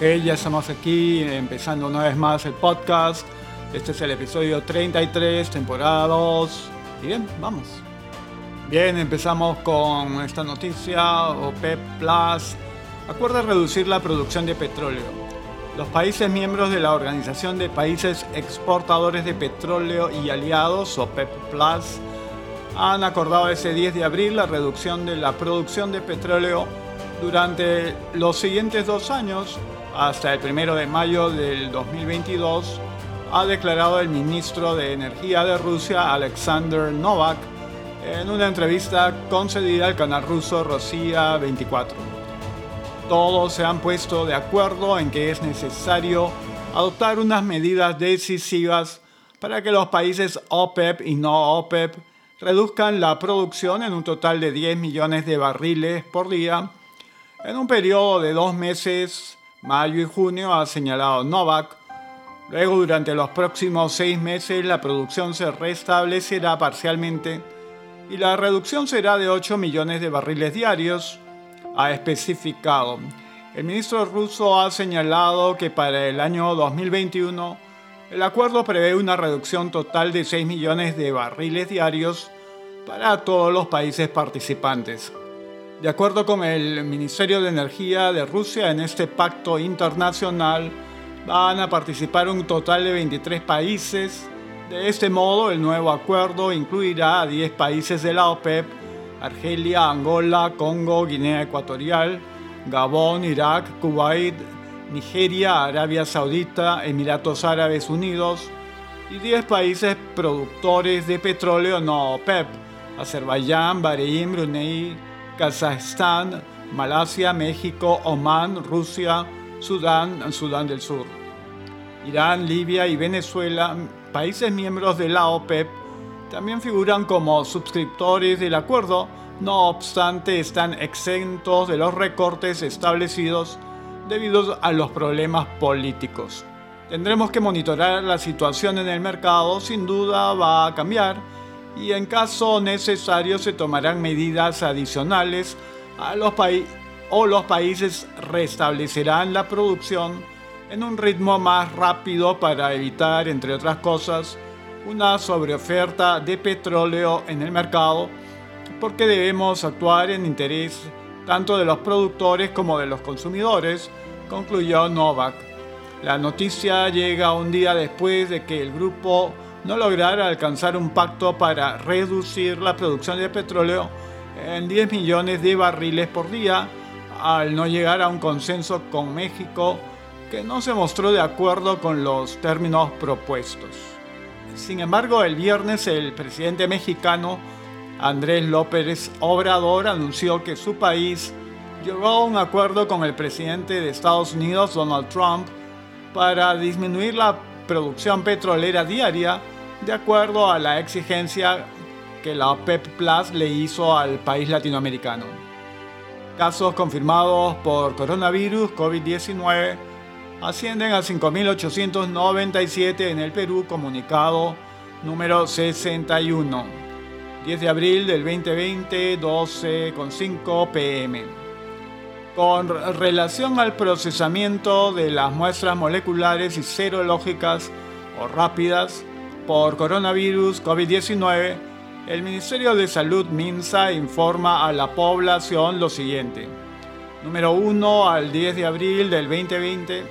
Ya estamos aquí empezando una vez más el podcast. Este es el episodio 33, temporada 2. Y bien, vamos. Bien, empezamos con esta noticia. OPEP Plus acuerda reducir la producción de petróleo. Los países miembros de la Organización de Países Exportadores de Petróleo y Aliados, OPEP Plus, han acordado ese 10 de abril la reducción de la producción de petróleo durante los siguientes dos años hasta el 1 de mayo del 2022, ha declarado el ministro de Energía de Rusia, Alexander Novak, en una entrevista concedida al canal ruso Rosia 24. Todos se han puesto de acuerdo en que es necesario adoptar unas medidas decisivas para que los países OPEP y no OPEP reduzcan la producción en un total de 10 millones de barriles por día en un periodo de dos meses mayo y junio, ha señalado Novak. Luego, durante los próximos seis meses, la producción se restablecerá parcialmente y la reducción será de 8 millones de barriles diarios, ha especificado. El ministro ruso ha señalado que para el año 2021 el acuerdo prevé una reducción total de 6 millones de barriles diarios para todos los países participantes. De acuerdo con el Ministerio de Energía de Rusia, en este pacto internacional van a participar un total de 23 países. De este modo, el nuevo acuerdo incluirá a 10 países de la OPEP, Argelia, Angola, Congo, Guinea Ecuatorial, Gabón, Irak, Kuwait, Nigeria, Arabia Saudita, Emiratos Árabes Unidos y 10 países productores de petróleo no OPEP, Azerbaiyán, Bahrein, Brunei, Kazajstán, Malasia, México, Omán, Rusia, Sudán, Sudán del Sur. Irán, Libia y Venezuela, países miembros de la OPEP, también figuran como suscriptores del acuerdo, no obstante están exentos de los recortes establecidos debido a los problemas políticos. Tendremos que monitorar la situación en el mercado, sin duda va a cambiar y en caso necesario se tomarán medidas adicionales a los o los países restablecerán la producción en un ritmo más rápido para evitar, entre otras cosas, una sobreoferta de petróleo en el mercado, porque debemos actuar en interés tanto de los productores como de los consumidores, concluyó Novak. La noticia llega un día después de que el grupo no lograra alcanzar un pacto para reducir la producción de petróleo en 10 millones de barriles por día, al no llegar a un consenso con México que no se mostró de acuerdo con los términos propuestos. Sin embargo, el viernes el presidente mexicano Andrés López Obrador anunció que su país llegó a un acuerdo con el presidente de Estados Unidos, Donald Trump, para disminuir la producción petrolera diaria de acuerdo a la exigencia que la OPEP Plus le hizo al país latinoamericano. Casos confirmados por coronavirus COVID-19 ascienden a 5.897 en el Perú, comunicado número 61. 10 de abril del 2020, 12.5 pm. Con relación al procesamiento de las muestras moleculares y serológicas o rápidas por coronavirus COVID-19, el Ministerio de Salud MINSA informa a la población lo siguiente. Número 1 al 10 de abril del 2020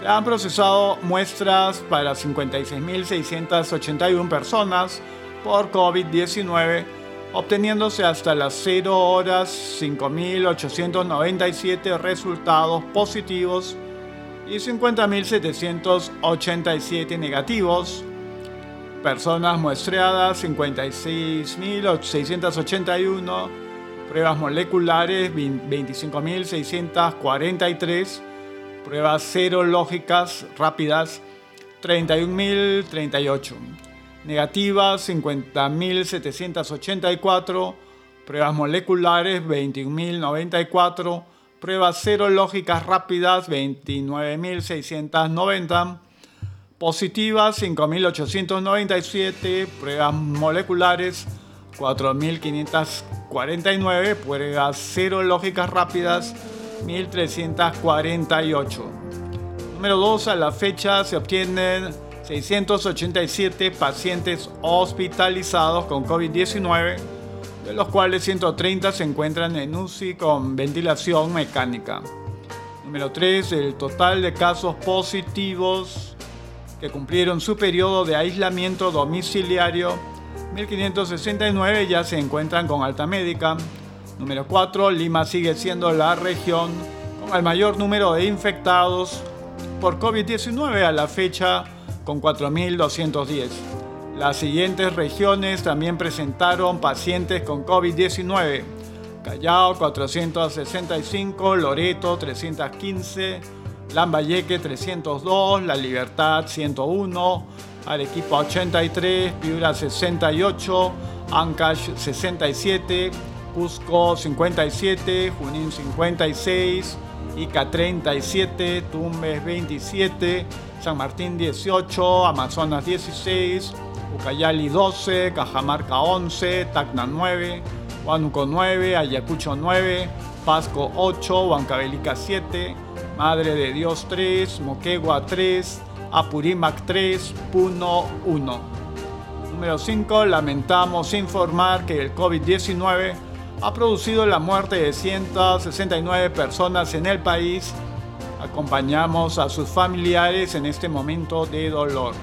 se han procesado muestras para 56.681 personas por COVID-19 obteniéndose hasta las 0 horas 5.897 resultados positivos y 50.787 negativos. Personas muestreadas 56.681. Pruebas moleculares 25.643. Pruebas serológicas rápidas 31.038 negativas 50.784, pruebas moleculares 21.094, pruebas serológicas rápidas 29.690, positivas 5.897, pruebas moleculares 4.549, pruebas serológicas rápidas 1.348. Número 2. A la fecha se obtienen 687 pacientes hospitalizados con COVID-19, de los cuales 130 se encuentran en UCI con ventilación mecánica. Número 3. El total de casos positivos que cumplieron su periodo de aislamiento domiciliario, 1569 ya se encuentran con alta médica. Número 4. Lima sigue siendo la región con el mayor número de infectados por COVID-19 a la fecha con 4.210. Las siguientes regiones también presentaron pacientes con COVID-19. Callao 465, Loreto 315, Lambayeque 302, La Libertad 101, Arequipa 83, Piura 68, Ancash 67, Cusco 57, Junín 56, Ica 37, Tumbes 27, San Martín 18, Amazonas 16, Ucayali 12, Cajamarca 11, Tacna 9, Huánuco 9, Ayacucho 9, Pasco 8, Huancavelica 7, Madre de Dios 3, Moquegua 3, Apurímac 3, Puno 1. Número 5. Lamentamos informar que el COVID-19 ha producido la muerte de 169 personas en el país. Acompañamos a sus familiares en este momento de dolor.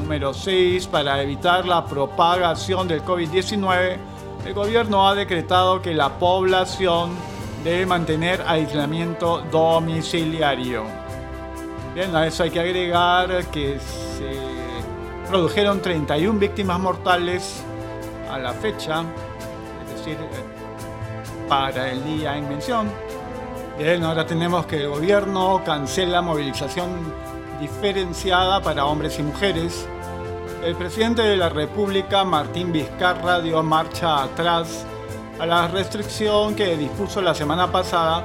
Número 6. Para evitar la propagación del COVID-19, el gobierno ha decretado que la población debe mantener aislamiento domiciliario. Bien, a eso hay que agregar que se produjeron 31 víctimas mortales a la fecha, es decir, para el día en mención. Bien, ahora tenemos que el gobierno cancela movilización diferenciada para hombres y mujeres. El presidente de la República, Martín Vizcarra, dio marcha atrás a la restricción que dispuso la semana pasada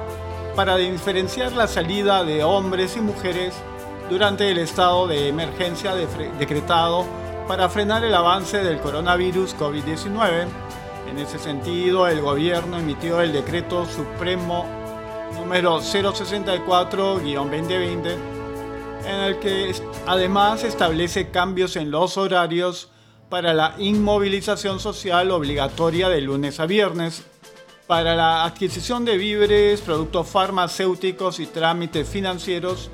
para diferenciar la salida de hombres y mujeres durante el estado de emergencia decretado para frenar el avance del coronavirus COVID-19 en ese sentido, el gobierno emitió el decreto supremo número 064-2020, en el que además establece cambios en los horarios para la inmovilización social obligatoria de lunes a viernes, para la adquisición de víveres, productos farmacéuticos y trámites financieros,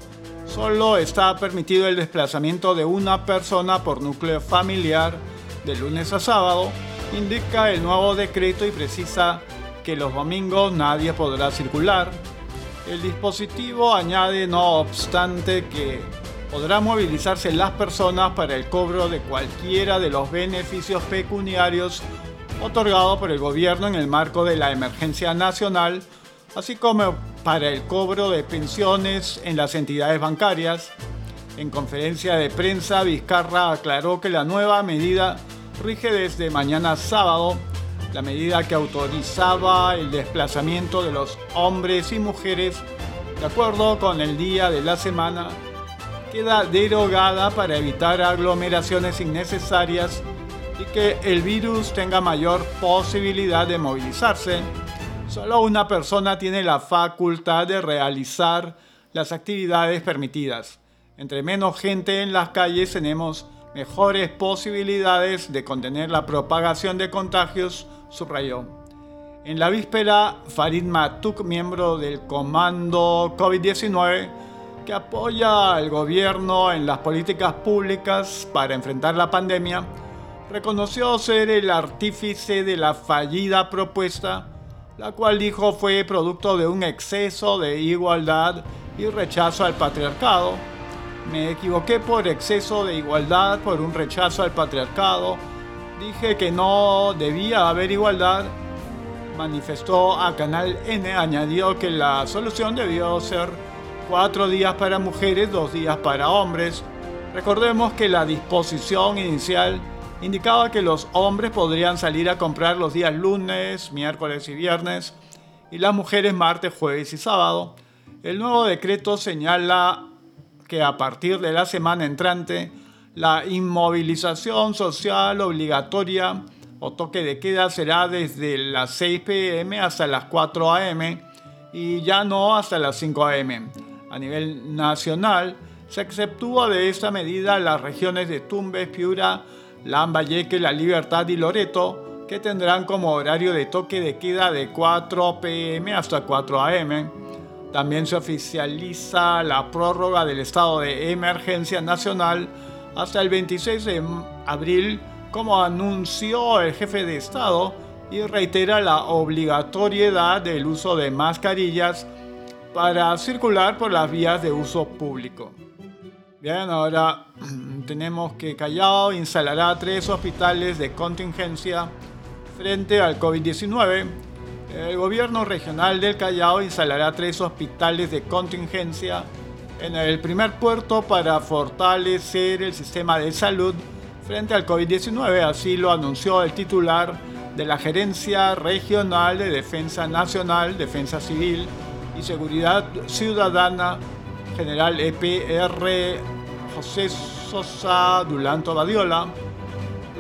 solo está permitido el desplazamiento de una persona por núcleo familiar de lunes a sábado indica el nuevo decreto y precisa que los domingos nadie podrá circular. El dispositivo añade, no obstante, que podrá movilizarse las personas para el cobro de cualquiera de los beneficios pecuniarios otorgados por el gobierno en el marco de la emergencia nacional, así como para el cobro de pensiones en las entidades bancarias. En conferencia de prensa, Vizcarra aclaró que la nueva medida rige desde mañana sábado la medida que autorizaba el desplazamiento de los hombres y mujeres de acuerdo con el día de la semana queda derogada para evitar aglomeraciones innecesarias y que el virus tenga mayor posibilidad de movilizarse. Solo una persona tiene la facultad de realizar las actividades permitidas. Entre menos gente en las calles tenemos mejores posibilidades de contener la propagación de contagios, subrayó. En la víspera, Farid Matuk, miembro del Comando COVID-19, que apoya al gobierno en las políticas públicas para enfrentar la pandemia, reconoció ser el artífice de la fallida propuesta, la cual dijo fue producto de un exceso de igualdad y rechazo al patriarcado me equivoqué por exceso de igualdad, por un rechazo al patriarcado. Dije que no debía haber igualdad. Manifestó a Canal N, añadió que la solución debió ser cuatro días para mujeres, dos días para hombres. Recordemos que la disposición inicial indicaba que los hombres podrían salir a comprar los días lunes, miércoles y viernes y las mujeres martes, jueves y sábado. El nuevo decreto señala que a partir de la semana entrante la inmovilización social obligatoria o toque de queda será desde las 6 pm hasta las 4 am y ya no hasta las 5 a.m. A nivel nacional, se exceptúa de esta medida las regiones de Tumbes, Piura, Lambayeque, La Libertad y Loreto, que tendrán como horario de toque de queda de 4 pm hasta 4 am. También se oficializa la prórroga del estado de emergencia nacional hasta el 26 de abril, como anunció el jefe de Estado, y reitera la obligatoriedad del uso de mascarillas para circular por las vías de uso público. Bien, ahora tenemos que Callao instalará tres hospitales de contingencia frente al COVID-19. El gobierno regional del Callao instalará tres hospitales de contingencia en el primer puerto para fortalecer el sistema de salud frente al COVID-19. Así lo anunció el titular de la Gerencia Regional de Defensa Nacional, Defensa Civil y Seguridad Ciudadana, General EPR José Sosa Dulanto Badiola.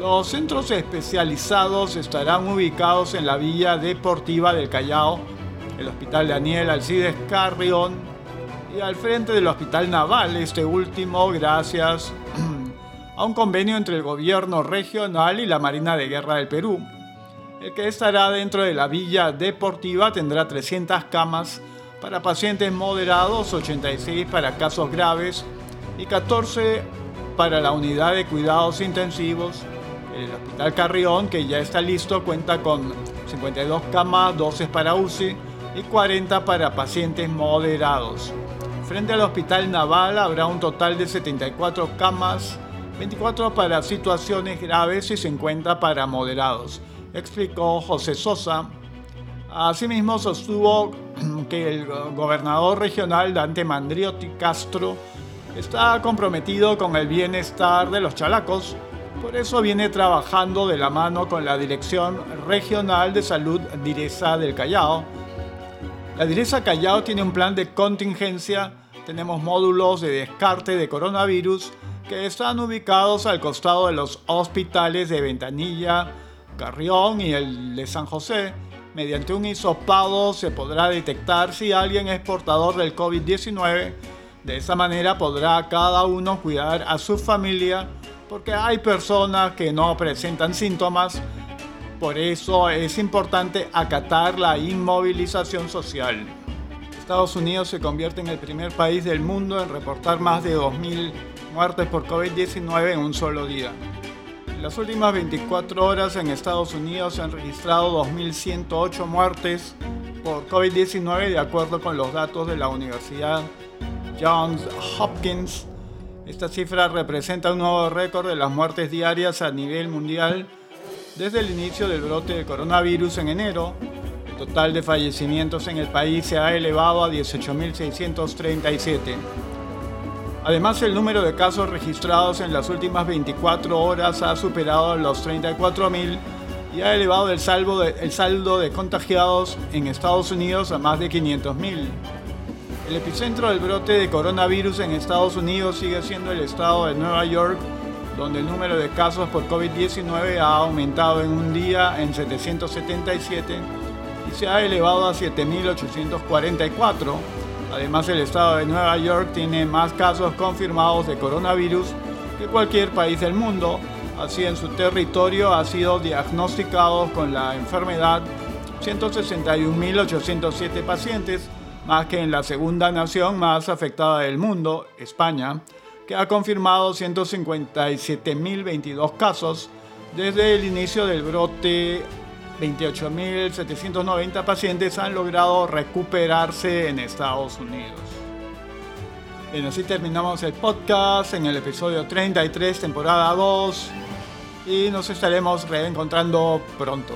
Los centros especializados estarán ubicados en la Villa Deportiva del Callao, el Hospital Daniel Alcides Carrión y al frente del Hospital Naval, este último gracias a un convenio entre el gobierno regional y la Marina de Guerra del Perú. El que estará dentro de la Villa Deportiva tendrá 300 camas para pacientes moderados, 86 para casos graves y 14 para la unidad de cuidados intensivos. El Hospital Carrión, que ya está listo, cuenta con 52 camas, 12 para UCI y 40 para pacientes moderados. Frente al Hospital Naval habrá un total de 74 camas, 24 para situaciones graves y 50 para moderados explicó José Sosa. Asimismo, sostuvo que el gobernador regional Dante Mandriotti Castro está comprometido con el bienestar de los chalacos, por eso viene trabajando de la mano con la Dirección Regional de Salud Direza del Callao. La Direza Callao tiene un plan de contingencia, tenemos módulos de descarte de coronavirus que están ubicados al costado de los hospitales de Ventanilla, Carrión y el de San José, mediante un hisopado se podrá detectar si alguien es portador del COVID-19. De esa manera podrá cada uno cuidar a su familia porque hay personas que no presentan síntomas. Por eso es importante acatar la inmovilización social. Estados Unidos se convierte en el primer país del mundo en reportar más de 2.000 muertes por COVID-19 en un solo día. En las últimas 24 horas en Estados Unidos se han registrado 2.108 muertes por COVID-19 de acuerdo con los datos de la Universidad Johns Hopkins. Esta cifra representa un nuevo récord de las muertes diarias a nivel mundial desde el inicio del brote de coronavirus en enero. El total de fallecimientos en el país se ha elevado a 18.637. Además, el número de casos registrados en las últimas 24 horas ha superado los 34.000 y ha elevado el saldo, de, contagiados en Estados Unidos a más de 500.000. El epicentro del brote de coronavirus en Estados Unidos sigue siendo el estado de Nueva York, donde el número de casos por COVID-19 ha aumentado en un día en 777 y se ha elevado a 7.844 Además, el estado de Nueva York tiene más casos confirmados de coronavirus que cualquier país del mundo. Así, en su territorio ha sido diagnosticados con la enfermedad 161.807 pacientes, más que en la segunda nación más afectada del mundo, España, que ha confirmado 157.022 casos desde el inicio del brote 28.790 pacientes han logrado recuperarse en Estados Unidos. Bien, así terminamos el podcast en el episodio 33, temporada 2, y nos estaremos reencontrando pronto.